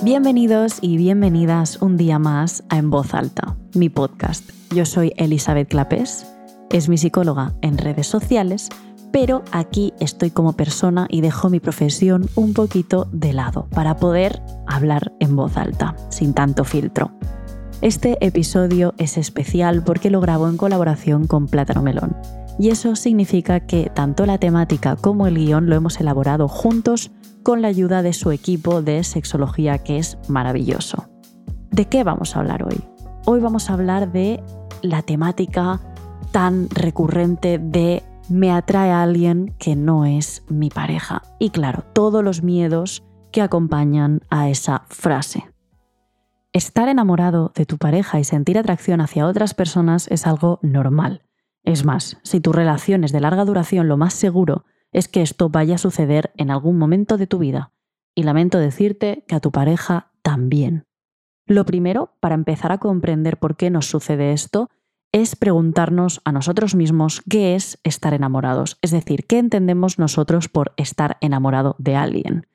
Bienvenidos y bienvenidas un día más a En Voz Alta, mi podcast. Yo soy Elizabeth Clapés, es mi psicóloga en redes sociales, pero aquí estoy como persona y dejo mi profesión un poquito de lado para poder hablar en voz alta, sin tanto filtro. Este episodio es especial porque lo grabo en colaboración con Plátano Melón. Y eso significa que tanto la temática como el guion lo hemos elaborado juntos con la ayuda de su equipo de sexología que es maravilloso. ¿De qué vamos a hablar hoy? Hoy vamos a hablar de la temática tan recurrente de me atrae a alguien que no es mi pareja. Y claro, todos los miedos que acompañan a esa frase. Estar enamorado de tu pareja y sentir atracción hacia otras personas es algo normal. Es más, si tu relación es de larga duración, lo más seguro es que esto vaya a suceder en algún momento de tu vida. Y lamento decirte que a tu pareja también. Lo primero, para empezar a comprender por qué nos sucede esto, es preguntarnos a nosotros mismos qué es estar enamorados, es decir, qué entendemos nosotros por estar enamorado de alguien.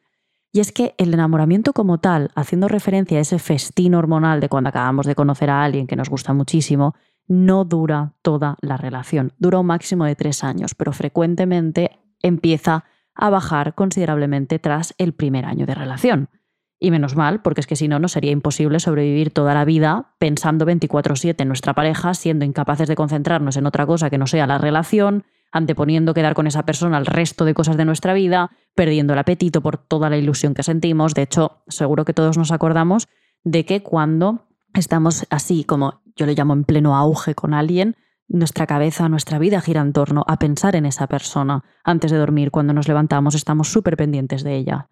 Y es que el enamoramiento como tal, haciendo referencia a ese festín hormonal de cuando acabamos de conocer a alguien que nos gusta muchísimo, no dura toda la relación, dura un máximo de tres años, pero frecuentemente empieza a bajar considerablemente tras el primer año de relación. Y menos mal, porque es que si no, nos sería imposible sobrevivir toda la vida pensando 24/7 en nuestra pareja, siendo incapaces de concentrarnos en otra cosa que no sea la relación, anteponiendo quedar con esa persona al resto de cosas de nuestra vida, perdiendo el apetito por toda la ilusión que sentimos. De hecho, seguro que todos nos acordamos de que cuando estamos así como yo le llamo en pleno auge con alguien, nuestra cabeza, nuestra vida gira en torno a pensar en esa persona. Antes de dormir, cuando nos levantamos, estamos súper pendientes de ella.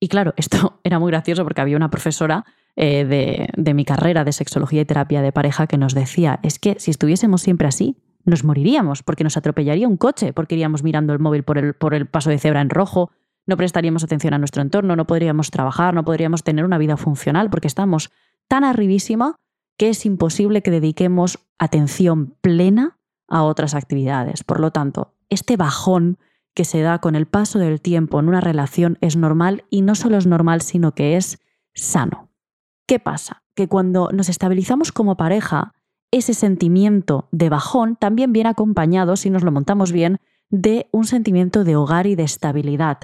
Y claro, esto era muy gracioso porque había una profesora eh, de, de, mi carrera de sexología y terapia de pareja que nos decía, es que si estuviésemos siempre así, nos moriríamos porque nos atropellaría un coche, porque iríamos mirando el móvil por el, por el paso de cebra en rojo, no prestaríamos atención a nuestro entorno, no podríamos trabajar, no podríamos tener una vida funcional porque estamos tan arribísima que es imposible que dediquemos atención plena a otras actividades. Por lo tanto, este bajón que se da con el paso del tiempo en una relación es normal y no solo es normal, sino que es sano. ¿Qué pasa? Que cuando nos estabilizamos como pareja, ese sentimiento de bajón también viene acompañado, si nos lo montamos bien, de un sentimiento de hogar y de estabilidad.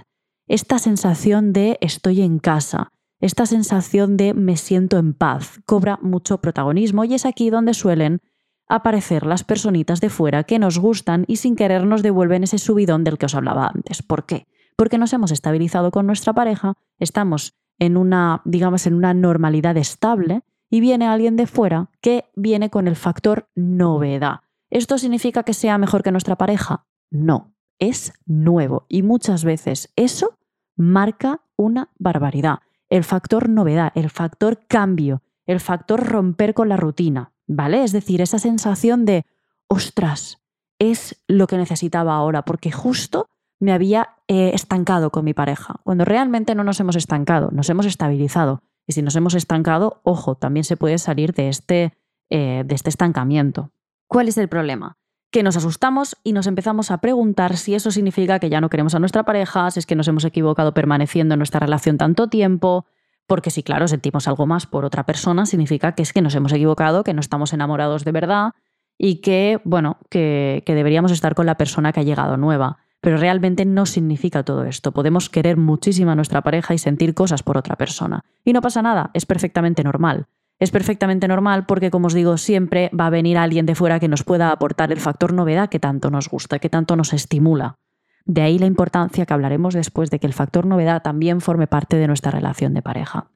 Esta sensación de estoy en casa, esta sensación de me siento en paz cobra mucho protagonismo y es aquí donde suelen aparecer las personitas de fuera que nos gustan y sin querer nos devuelven ese subidón del que os hablaba antes. ¿Por qué? Porque nos hemos estabilizado con nuestra pareja, estamos en una, digamos, en una normalidad estable y viene alguien de fuera que viene con el factor novedad. ¿Esto significa que sea mejor que nuestra pareja? No, es nuevo y muchas veces eso marca una barbaridad el factor novedad, el factor cambio, el factor romper con la rutina, ¿vale? Es decir, esa sensación de, ostras, es lo que necesitaba ahora, porque justo me había eh, estancado con mi pareja, cuando realmente no nos hemos estancado, nos hemos estabilizado. Y si nos hemos estancado, ojo, también se puede salir de este, eh, de este estancamiento. ¿Cuál es el problema? Que nos asustamos y nos empezamos a preguntar si eso significa que ya no queremos a nuestra pareja, si es que nos hemos equivocado permaneciendo en nuestra relación tanto tiempo, porque si claro sentimos algo más por otra persona, significa que es que nos hemos equivocado, que no estamos enamorados de verdad y que, bueno, que, que deberíamos estar con la persona que ha llegado nueva. Pero realmente no significa todo esto. Podemos querer muchísimo a nuestra pareja y sentir cosas por otra persona. Y no pasa nada, es perfectamente normal es perfectamente normal porque, como os digo, siempre va a venir alguien de fuera que nos pueda aportar el factor novedad que tanto nos gusta, que tanto nos estimula. De ahí la importancia que hablaremos después de que el factor novedad también forme parte de nuestra relación de pareja.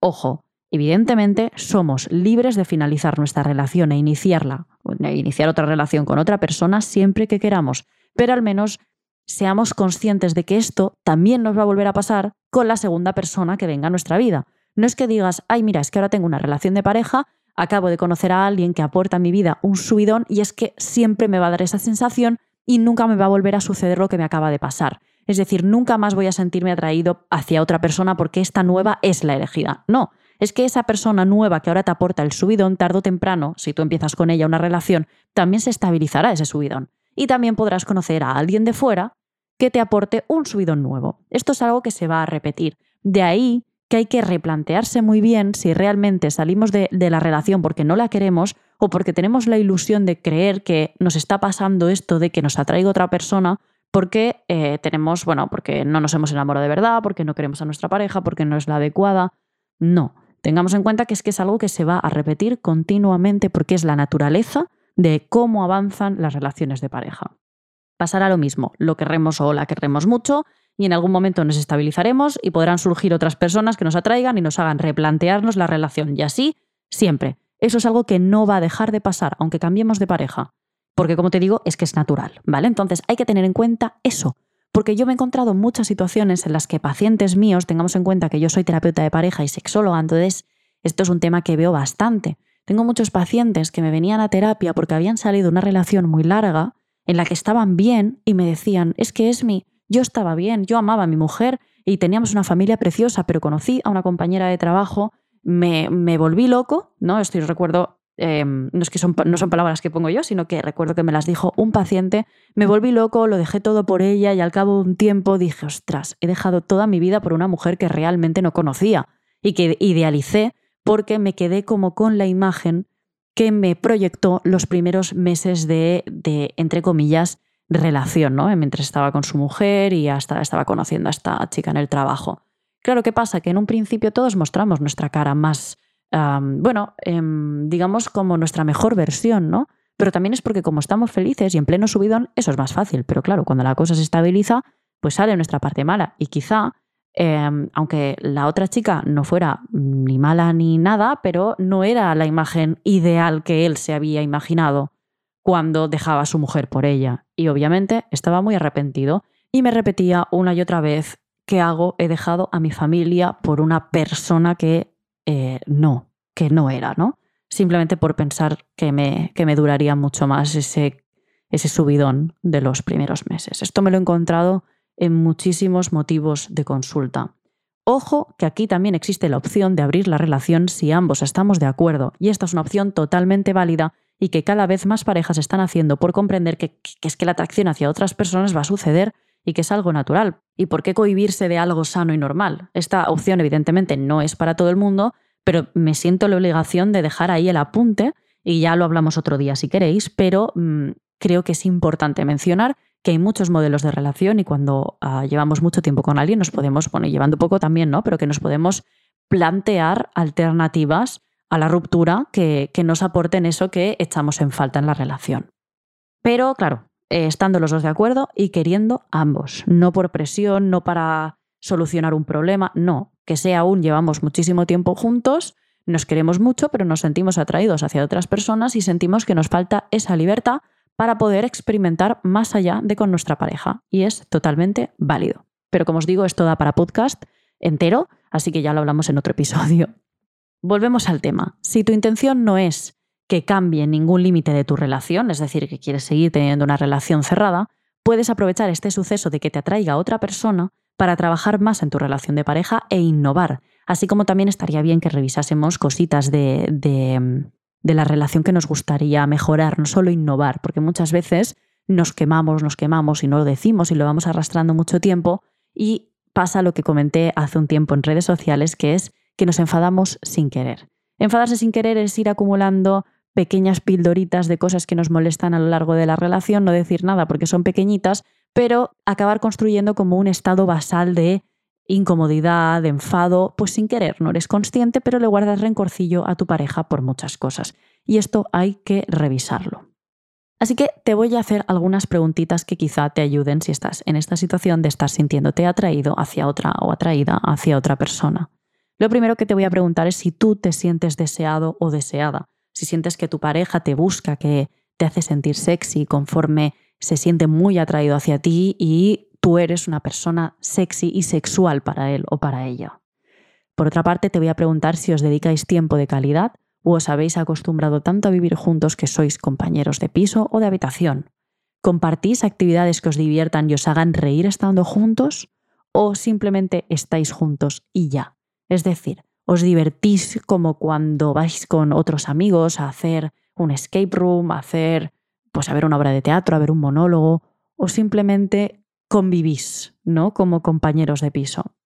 Ojo, evidentemente somos libres de finalizar nuestra relación e iniciarla, e iniciar otra relación con otra persona siempre que queramos, pero al menos seamos conscientes de que esto también nos va a volver a pasar con la segunda persona que venga a nuestra vida. No es que digas, ay, mira, es que ahora tengo una relación de pareja, acabo de conocer a alguien que aporta a mi vida un subidón y es que siempre me va a dar esa sensación y nunca me va a volver a suceder lo que me acaba de pasar. Es decir, nunca más voy a sentirme atraído hacia otra persona porque esta nueva es la elegida. No, es que esa persona nueva que ahora te aporta el subidón, tarde o temprano, si tú empiezas con ella una relación, también se estabilizará ese subidón. Y también podrás conocer a alguien de fuera que te aporte un subidón nuevo. Esto es algo que se va a repetir. De ahí que hay que replantearse muy bien si realmente salimos de, la relación porque no la queremos o porque tenemos la ilusión de creer que nos está pasando esto de que nos atraiga otra persona porque eh, tenemos, bueno, porque no nos hemos enamorado de verdad, porque no queremos a nuestra pareja, porque no es la adecuada. No, tengamos en cuenta que es que es algo que se va a repetir continuamente porque es la naturaleza de cómo avanzan las relaciones de pareja. Pasará lo mismo, lo querremos o la querremos mucho y en algún momento nos estabilizaremos y podrán surgir otras personas que nos atraigan y nos hagan replantearnos la relación. Y así, siempre. Eso es algo que no va a dejar de pasar, aunque cambiemos de pareja. Porque, como te digo, es que es natural, ¿vale? Entonces hay que tener en cuenta eso. Porque yo me he encontrado muchas situaciones en las que pacientes míos, tengamos en cuenta que yo soy terapeuta de pareja y sexóloga, entonces esto es un tema que veo bastante. Tengo muchos pacientes que me venían a terapia porque habían salido una relación muy larga en la que estaban bien y me decían, es que es mi, yo estaba bien, yo amaba a mi mujer y teníamos una familia preciosa, pero conocí a una compañera de trabajo, me, me volví loco, ¿no? Estoy recuerdo, em, no es que son, no son palabras que pongo yo, sino que recuerdo que me las dijo un paciente, me volví loco, lo dejé todo por ella y al cabo de un tiempo dije, ostras, he dejado toda mi vida por una mujer que realmente no conocía y que idealicé porque me quedé como con la imagen que me proyectó los primeros meses de, de entre comillas, relación, ¿no? Mientras estaba con su mujer y hasta estaba conociendo a esta chica en el trabajo. Claro, ¿qué pasa? Que en un principio todos mostramos nuestra cara más, bueno, em, digamos como nuestra mejor versión, ¿no? Pero también es porque como estamos felices y en pleno subidón, eso es más fácil. Pero claro, cuando la cosa se estabiliza, pues sale nuestra parte mala. Y quizá, em, aunque la otra chica no fuera ni mala ni nada, pero no era la imagen ideal que él se había imaginado cuando dejaba a su mujer por ella. Y obviamente estaba muy arrepentido y me repetía una y otra vez, ¿qué hago? He dejado a mi familia por una persona que eh, no, que no era, ¿no? Simplemente por pensar que me, que me duraría mucho más ese, ese subidón de los primeros meses. Esto me lo he encontrado en muchísimos motivos de consulta. Ojo que aquí también existe la opción de abrir la relación si ambos estamos de acuerdo, y esta es una opción totalmente válida y que cada vez más parejas están haciendo por comprender que, es que la atracción hacia otras personas va a suceder y que es algo natural. ¿Y por qué cohibirse de algo sano y normal? Esta opción evidentemente no es para todo el mundo, pero me siento la obligación de dejar ahí el apunte y ya lo hablamos otro día si queréis, pero mm, creo que es importante mencionar que hay muchos modelos de relación y cuando ah, llevamos mucho tiempo con alguien nos podemos, bueno, llevando poco también, ¿no? Pero que nos podemos plantear alternativas a la ruptura que, nos aporten eso que echamos en falta en la relación. Pero claro, eh, estando los dos de acuerdo y queriendo ambos, no por presión, no para solucionar un problema, no, que sea aún llevamos muchísimo tiempo juntos, nos queremos mucho, pero nos sentimos atraídos hacia otras personas y sentimos que nos falta esa libertad para poder experimentar más allá de con nuestra pareja. Y es totalmente válido. Pero como os digo, esto da para podcast entero, así que ya lo hablamos en otro episodio. Volvemos al tema. Si tu intención no es que cambie ningún límite de tu relación, es decir, que quieres seguir teniendo una relación cerrada, puedes aprovechar este suceso de que te atraiga a otra persona para trabajar más en tu relación de pareja e innovar. Así como también estaría bien que revisásemos cositas de, de, la relación que nos gustaría mejorar, no solo innovar, porque muchas veces nos quemamos, nos quemamos y no lo decimos y lo vamos arrastrando mucho tiempo y pasa lo que comenté hace un tiempo en redes sociales, que es que nos enfadamos sin querer. Enfadarse sin querer es ir acumulando pequeñas pildoritas de cosas que nos molestan a lo largo de la relación, no decir nada porque son pequeñitas, pero acabar construyendo como un estado basal de incomodidad, de enfado, pues sin querer, no eres consciente, pero le guardas rencorcillo a tu pareja por muchas cosas. Y esto hay que revisarlo. Así que te voy a hacer algunas preguntitas que quizá te ayuden si estás en esta situación de estar sintiéndote atraído hacia otra o atraída hacia otra persona. Lo primero que te voy a preguntar es si tú te sientes deseado o deseada, si sientes que tu pareja te busca, que te hace sentir sexy conforme se siente muy atraído hacia ti y tú eres una persona sexy y sexual para él o para ella. Por otra parte, te voy a preguntar si os dedicáis tiempo de calidad o os habéis acostumbrado tanto a vivir juntos que sois compañeros de piso o de habitación. ¿Compartís actividades que os diviertan y os hagan reír estando juntos? ¿O simplemente estáis juntos y ya? Es decir, os divertís como cuando vais con otros amigos a hacer un escape room, a hacer, pues a ver una obra de teatro, a ver un monólogo, o simplemente convivís, ¿no? Como compañeros de piso.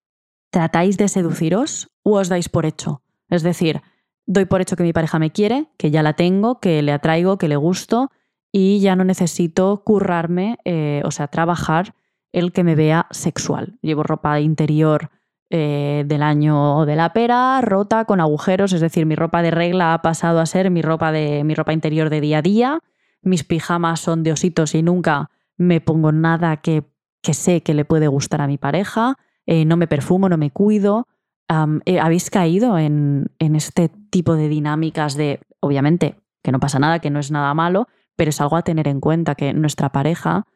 ¿Tratáis de seduciros o os dais por hecho? Es decir, doy por hecho que mi pareja me quiere, que ya la tengo, que le atraigo, que le gusto y ya no necesito currarme, eh, o sea, trabajar el que me vea sexual. Llevo ropa interior eh, del año de la pera, rota, con agujeros, es decir, mi ropa de regla ha pasado a ser mi ropa, de, mi ropa interior de día a día, mis pijamas son de ositos y nunca me pongo nada que, que sé que le puede gustar a mi pareja, eh, no me perfumo, no me cuido. Eh, ¿Habéis caído en, en este tipo de dinámicas de, obviamente, que no pasa nada, que no es nada malo, pero es algo a tener en cuenta, que nuestra pareja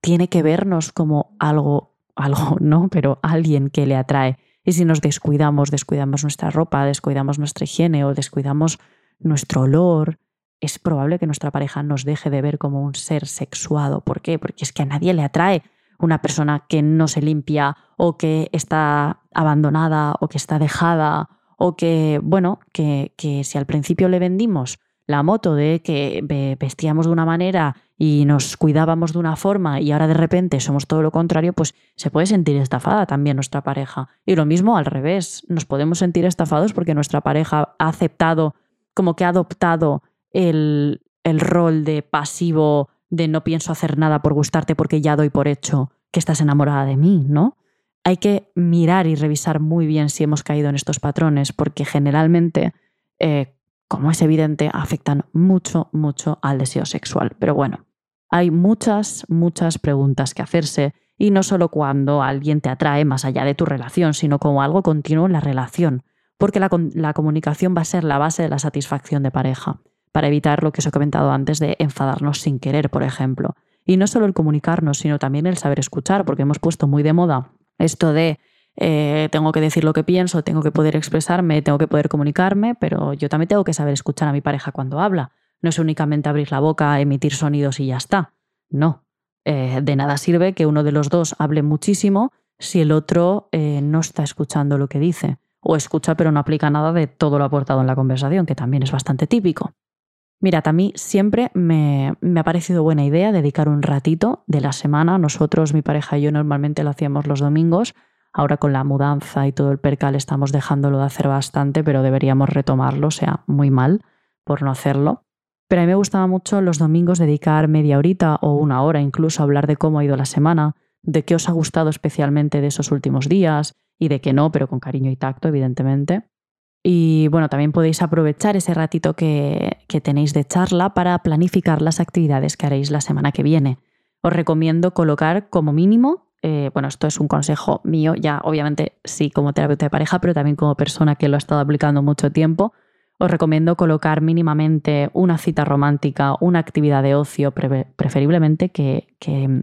tiene que vernos como algo, algo, ¿no? Pero alguien que le atrae. Y si nos descuidamos, descuidamos nuestra ropa, descuidamos nuestra higiene o descuidamos nuestro olor, es probable que nuestra pareja nos deje de ver como un ser sexuado. ¿Por qué? Porque es que a nadie le atrae una persona que no se limpia o que está abandonada o que está dejada o que, bueno, que, que si al principio le vendimos la moto de que vestíamos de una manera y nos cuidábamos de una forma y ahora de repente somos todo lo contrario, pues se puede sentir estafada también nuestra pareja. Y lo mismo al revés, nos podemos sentir estafados porque nuestra pareja ha aceptado, como que ha adoptado el, el rol de pasivo de no pienso hacer nada por gustarte porque ya doy por hecho que estás enamorada de mí, ¿no? Hay que mirar y revisar muy bien si hemos caído en estos patrones, porque generalmente, eh, como es evidente, afectan mucho, mucho al deseo sexual. Pero bueno, hay muchas, muchas preguntas que hacerse y no solo cuando alguien te atrae más allá de tu relación, sino como algo continuo en la relación, porque la, comunicación va a ser la base de la satisfacción de pareja para evitar lo que os he comentado antes de enfadarnos sin querer, por ejemplo. Y no solo el comunicarnos, sino también el saber escuchar, porque hemos puesto muy de moda esto de eh, tengo que decir lo que pienso, tengo que poder expresarme, tengo que poder comunicarme, pero yo también tengo que saber escuchar a mi pareja cuando habla. No es únicamente abrir la boca, emitir sonidos y ya está. No. Eh, de nada sirve que uno de los dos hable muchísimo si el otro eh, no está escuchando lo que dice. O escucha pero no aplica nada de todo lo aportado en la conversación, que también es bastante típico. Mirad, a mí siempre me, ha parecido buena idea dedicar un ratito de la semana. Nosotros, mi pareja y yo normalmente lo hacíamos los domingos. Ahora con la mudanza y todo el percal estamos dejándolo de hacer bastante, pero deberíamos retomarlo, o sea, muy mal por no hacerlo. Pero a mí me gustaba mucho los domingos dedicar media horita o una hora incluso a hablar de cómo ha ido la semana, de qué os ha gustado especialmente de esos últimos días y de qué no, pero con cariño y tacto, evidentemente. Y bueno, también podéis aprovechar ese ratito que, tenéis de charla para planificar las actividades que haréis la semana que viene. Os recomiendo colocar como mínimo, eh, bueno, esto es un consejo mío, ya obviamente sí como terapeuta de pareja, pero también como persona que lo ha estado aplicando mucho tiempo, os recomiendo colocar mínimamente una cita romántica, una actividad de ocio, preferiblemente que, que,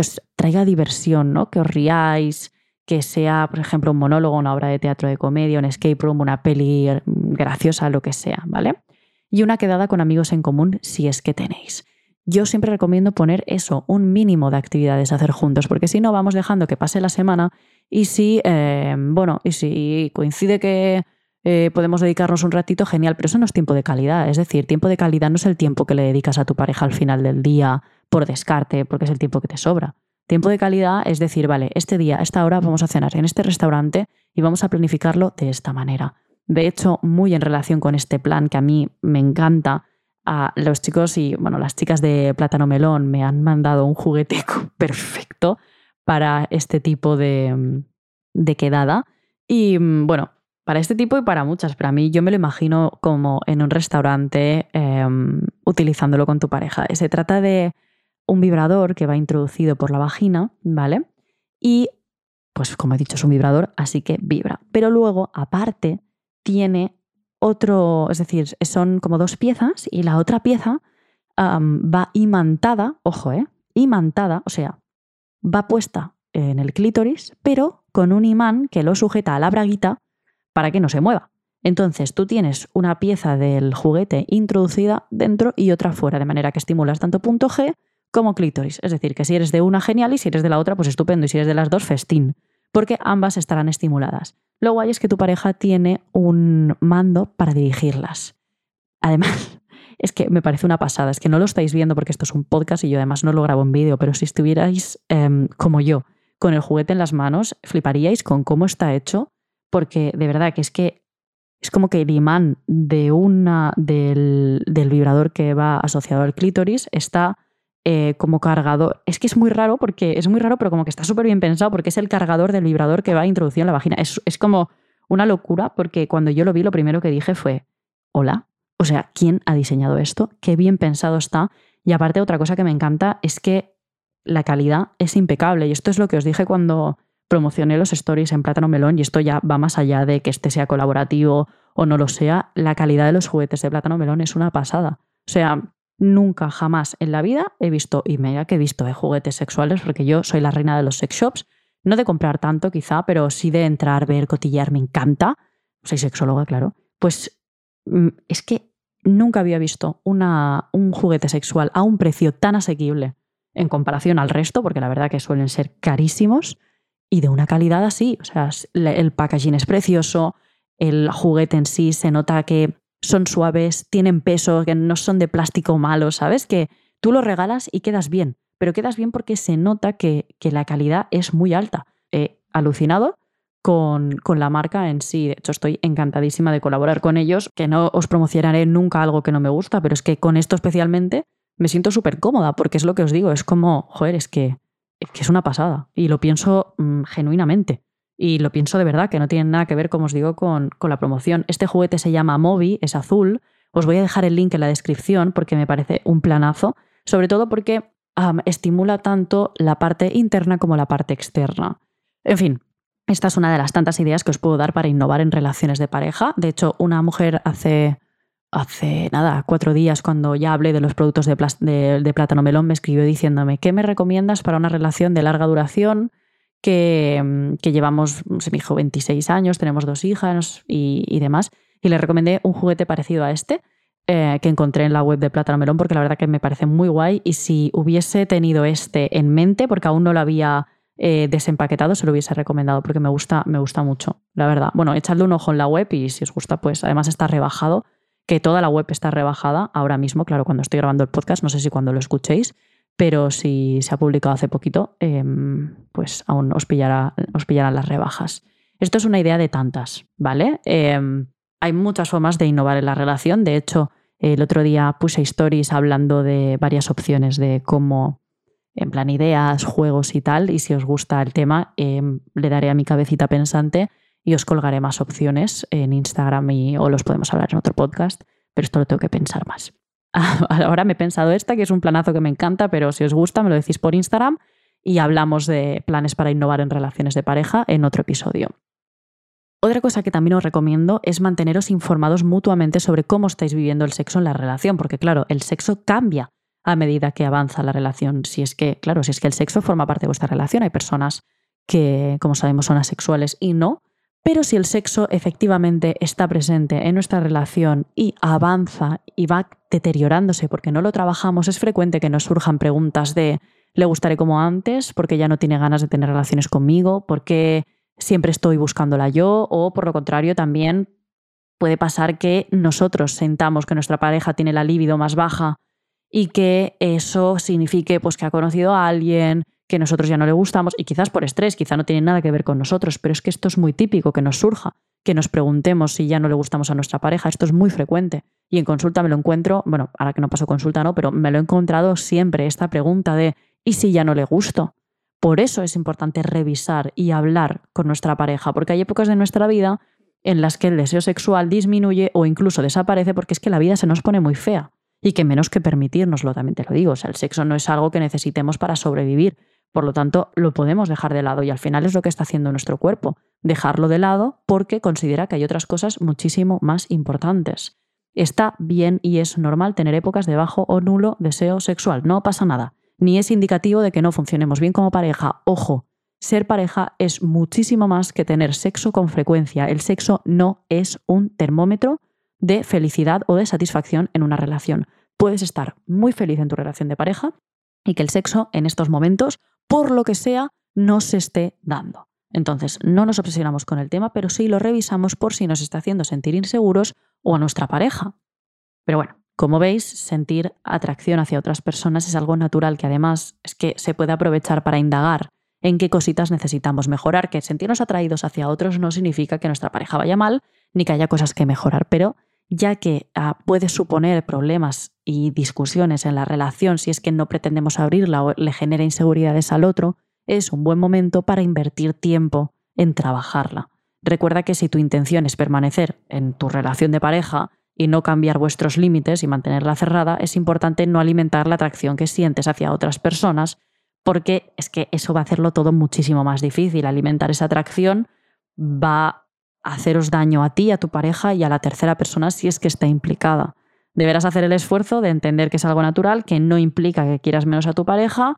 os traiga diversión, ¿no? que os riáis, que sea, por ejemplo, un monólogo, una obra de teatro de comedia, un escape room, una peli graciosa, lo que sea, ¿vale? Y una quedada con amigos en común si es que tenéis. Yo siempre recomiendo poner eso, un mínimo de actividades a hacer juntos, porque si no vamos dejando que pase la semana y si, eh, bueno, y si coincide que eh, podemos dedicarnos un ratito, genial, pero eso no es tiempo de calidad. Es decir, tiempo de calidad no es el tiempo que le dedicas a tu pareja al final del día por descarte, porque es el tiempo que te sobra. Tiempo de calidad es decir, vale, este día, esta hora vamos a cenar en este restaurante y vamos a planificarlo de esta manera. De hecho, muy en relación con este plan que a mí me encanta, a los chicos y bueno, las chicas de Plátano Melón me han mandado un juguete perfecto para este tipo de, de quedada. Y bueno, para este tipo y para muchas, pero a mí yo me lo imagino como en un restaurante em, utilizándolo con tu pareja. Se trata de un vibrador que va introducido por la vagina, ¿vale? Y, pues como he dicho, es un vibrador, así que vibra. Pero luego, aparte, tiene otro, es decir, son como dos piezas y la otra pieza va imantada, ojo, ¿eh? Imantada, o sea, va puesta en el clítoris, pero con un imán que lo sujeta a la braguita para que no se mueva. Entonces tú tienes una pieza del juguete introducida dentro y otra fuera, de manera que estimulas tanto punto G como clítoris. Es decir, que si eres de una, genial, y si eres de la otra, pues estupendo. Y si eres de las dos, festín. Porque ambas estarán estimuladas. Lo guay es que tu pareja tiene un mando para dirigirlas. Además, es que me parece una pasada. Es que no lo estáis viendo porque esto es un podcast y yo además no lo grabo en vídeo, pero si estuvierais em, como yo, con el juguete en las manos, fliparíais con cómo está hecho, porque de verdad que es que es como que el imán de una, del, vibrador que va asociado al clítoris está eh, como cargador. Es que es muy raro porque es muy raro, pero como que está súper bien pensado porque es el cargador del vibrador que va introducido en la vagina. Es, es como una locura porque cuando yo lo vi lo primero que dije fue, hola, o sea, ¿quién ha diseñado esto? Qué bien pensado está. Y aparte otra cosa que me encanta es que la calidad es impecable. Y esto es lo que os dije cuando promocioné los stories en Plátano Melón, y esto ya va más allá de que este sea colaborativo o no lo sea, la calidad de los juguetes de Plátano Melón es una pasada. O sea, nunca, jamás en la vida he visto, y mira que he visto de juguetes sexuales, porque yo soy la reina de los sex shops, no de comprar tanto quizá, pero sí de entrar, ver, cotillar, me encanta. Soy sexóloga, claro. Pues mm, es que nunca había visto un juguete sexual a un precio tan asequible en comparación al resto, porque la verdad que suelen ser carísimos, y de una calidad así. O sea, el packaging es precioso, el juguete en sí se nota que son suaves, tienen peso, que no son de plástico malo, ¿sabes? Que tú lo regalas y quedas bien, pero quedas bien porque se nota que, la calidad es muy alta. He alucinado con, con, la marca en sí. De hecho, estoy encantadísima de colaborar con ellos, que no os promocionaré nunca algo que no me gusta, pero es que con esto especialmente me siento súper cómoda, porque es lo que os digo, es como, joder, es que, es una pasada. Y lo pienso mm, genuinamente. Y lo pienso de verdad, que no tiene nada que ver, como os digo, con, con la promoción. Este juguete se llama Mobi, es azul. Os voy a dejar el link en la descripción porque me parece un planazo, sobre todo porque estimula tanto la parte interna como la parte externa. En fin, esta es una de las tantas ideas que os puedo dar para innovar en relaciones de pareja. De hecho, una mujer hace hace nada, cuatro días, cuando ya hablé de los productos de, plátano melón, me escribió diciéndome, ¿qué me recomiendas para una relación de larga duración? Que, mm, que llevamos, se me dijo, 26 años, tenemos dos hijas y, demás. Y le recomendé un juguete parecido a este, eh, que encontré en la web de Plátano Melón, porque la verdad que me parece muy guay. Y si hubiese tenido este en mente, porque aún no lo había eh, desempaquetado, se lo hubiese recomendado, porque me gusta, me gusta mucho, la verdad. Bueno, echadle un ojo en la web y si os gusta, pues además está rebajado que toda la web está rebajada ahora mismo, claro, cuando estoy grabando el podcast, no sé si cuando lo escuchéis, pero si se ha publicado hace poquito, em, pues aún os, pillará, os pillarán las rebajas. Esto es una idea de tantas, ¿vale? Em, hay muchas formas de innovar en la relación, de hecho, el otro día puse stories hablando de varias opciones de cómo, en plan ideas, juegos y tal, y si os gusta el tema, em, le daré a mi cabecita pensante y os colgaré más opciones en Instagram y, o los podemos hablar en otro podcast, pero esto lo tengo que pensar más. Ahora me he pensado esta, que es un planazo que me encanta, pero si os gusta me lo decís por Instagram y hablamos de planes para innovar en relaciones de pareja en otro episodio. Otra cosa que también os recomiendo es manteneros informados mutuamente sobre cómo estáis viviendo el sexo en la relación, porque claro, el sexo cambia a medida que avanza la relación. Si es que, claro, si es que el sexo forma parte de vuestra relación, hay personas que, como sabemos, son asexuales y no, pero si el sexo efectivamente está presente en nuestra relación y avanza y va deteriorándose porque no lo trabajamos, es frecuente que nos surjan preguntas de ¿le gustaré como antes? porque ya no tiene ganas de tener relaciones conmigo? porque siempre estoy buscándola yo? O por lo contrario, también puede pasar que nosotros sentamos que nuestra pareja tiene la libido más baja y que eso signifique pues, que ha conocido a alguien, que nosotros ya no le gustamos y quizás por estrés, quizá no tiene nada que ver con nosotros, pero es que esto es muy típico que nos surja, que nos preguntemos si ya no le gustamos a nuestra pareja, esto es muy frecuente. Y en consulta me lo encuentro, bueno, ahora que no paso consulta no, pero me lo he encontrado siempre esta pregunta de ¿y si ya no le gusto? Por eso es importante revisar y hablar con nuestra pareja, porque hay épocas de nuestra vida en las que el deseo sexual disminuye o incluso desaparece porque es que la vida se nos pone muy fea y que menos que permitirnoslo, también te lo digo, o sea, el sexo no es algo que necesitemos para sobrevivir, por lo tanto, lo podemos dejar de lado y al final es lo que está haciendo nuestro cuerpo, dejarlo de lado porque considera que hay otras cosas muchísimo más importantes. Está bien y es normal tener épocas de bajo o nulo deseo sexual, no pasa nada, ni es indicativo de que no funcionemos bien como pareja. Ojo, ser pareja es muchísimo más que tener sexo con frecuencia. El sexo no es un termómetro de felicidad o de satisfacción en una relación. Puedes estar muy feliz en tu relación de pareja y que el sexo en estos momentos por lo que sea, no se esté dando. Entonces, no nos obsesionamos con el tema, pero sí lo revisamos por si nos está haciendo sentir inseguros o a nuestra pareja. Pero bueno, como veis, sentir atracción hacia otras personas es algo natural que además es que se puede aprovechar para indagar en qué cositas necesitamos mejorar, que sentirnos atraídos hacia otros no significa que nuestra pareja vaya mal ni que haya cosas que mejorar, pero ya que ah, puede suponer problemas y discusiones en la relación si es que no pretendemos abrirla o le genera inseguridades al otro, es un buen momento para invertir tiempo en trabajarla. Recuerda que si tu intención es permanecer en tu relación de pareja y no cambiar vuestros límites y mantenerla cerrada, es importante no alimentar la atracción que sientes hacia otras personas, porque es que eso va a hacerlo todo muchísimo más difícil. Alimentar esa atracción va haceros daño a ti, a tu pareja y a la tercera persona si es que está implicada. Deberás hacer el esfuerzo de entender que es algo natural, que no implica que quieras menos a tu pareja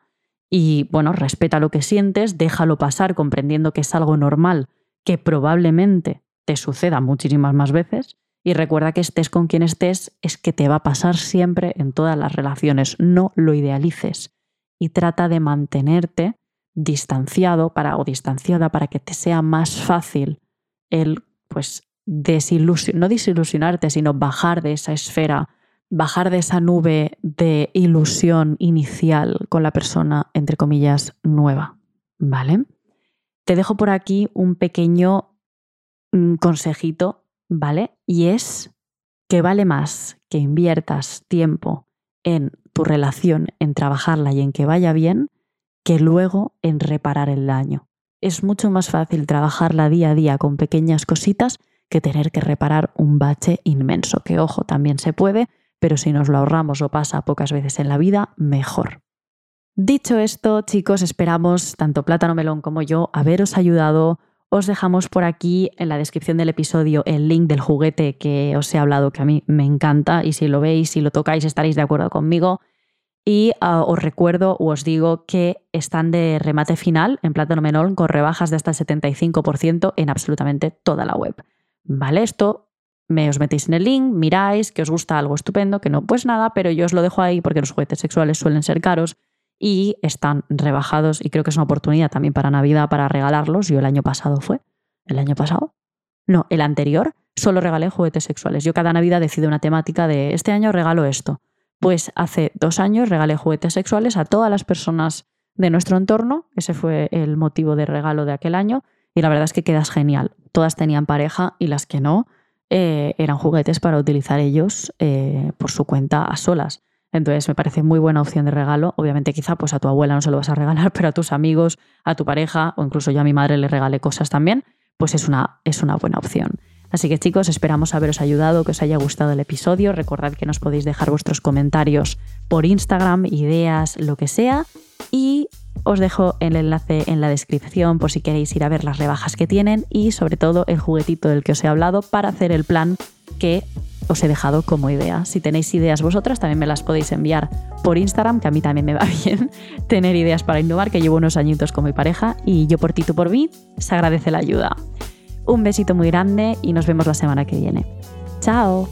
y, bueno, respeta lo que sientes, déjalo pasar comprendiendo que es algo normal, que probablemente te suceda muchísimas más veces y recuerda que estés con quien estés es que te va a pasar siempre en todas las relaciones, no lo idealices y trata de mantenerte distanciado para, o distanciada para que te sea más fácil el, pues, no desilusionarte, sino bajar de esa esfera, bajar de esa nube de ilusión inicial con la persona, entre comillas, nueva. ¿Vale? Te dejo por aquí un pequeño mm, consejito, ¿vale? Y es que vale más que inviertas tiempo en tu relación, en trabajarla y en que vaya bien, que luego en reparar el daño es mucho más fácil trabajarla día a día con pequeñas cositas que tener que reparar un bache inmenso, que ojo, también se puede, pero si nos lo ahorramos o pasa pocas veces en la vida, mejor. Dicho esto, chicos, esperamos, tanto Plátano Melón como yo, haberos ayudado. Os dejamos por aquí en la descripción del episodio el link del juguete que os he hablado, que a mí me encanta, y si lo veis, si lo tocáis, estaréis de acuerdo conmigo. Y ah, os recuerdo o os digo que están de remate final en Plátano Menol con rebajas de hasta el 75% en absolutamente toda la web. ¿Vale? Esto me os metéis en el link, miráis que os gusta algo estupendo, que no, pues nada, pero yo os lo dejo ahí porque los juguetes sexuales suelen ser caros y están rebajados y creo que es una oportunidad también para Navidad para regalarlos. Yo el año pasado fue, ¿el año pasado? No, el anterior solo regalé juguetes sexuales. Yo cada Navidad decido una temática de este año regalo esto. Pues hace dos años regalé juguetes sexuales a todas las personas de nuestro entorno. Ese fue el motivo de regalo de aquel año. Y la verdad es que quedas genial. Todas tenían pareja y las que no eh, eran juguetes para utilizar ellos eh, por su cuenta a solas. Entonces me parece muy buena opción de regalo. Obviamente quizá pues a tu abuela no se lo vas a regalar, pero a tus amigos, a tu pareja o incluso yo a mi madre le regalé cosas también, pues es una, es una buena opción. Así que chicos, esperamos haberos ayudado, que os haya gustado el episodio. Recordad que nos podéis dejar vuestros comentarios por Instagram, ideas, lo que sea. Y os dejo el enlace en la descripción por si queréis ir a ver las rebajas que tienen y sobre todo el juguetito del que os he hablado para hacer el plan que os he dejado como idea. Si tenéis ideas vosotras, también me las podéis enviar por Instagram, que a mí también me va bien tener ideas para innovar, que llevo unos añitos con mi pareja y yo por ti, tú por mí, se agradece la ayuda. Un besito muy grande y nos vemos la semana que viene. ¡Chao!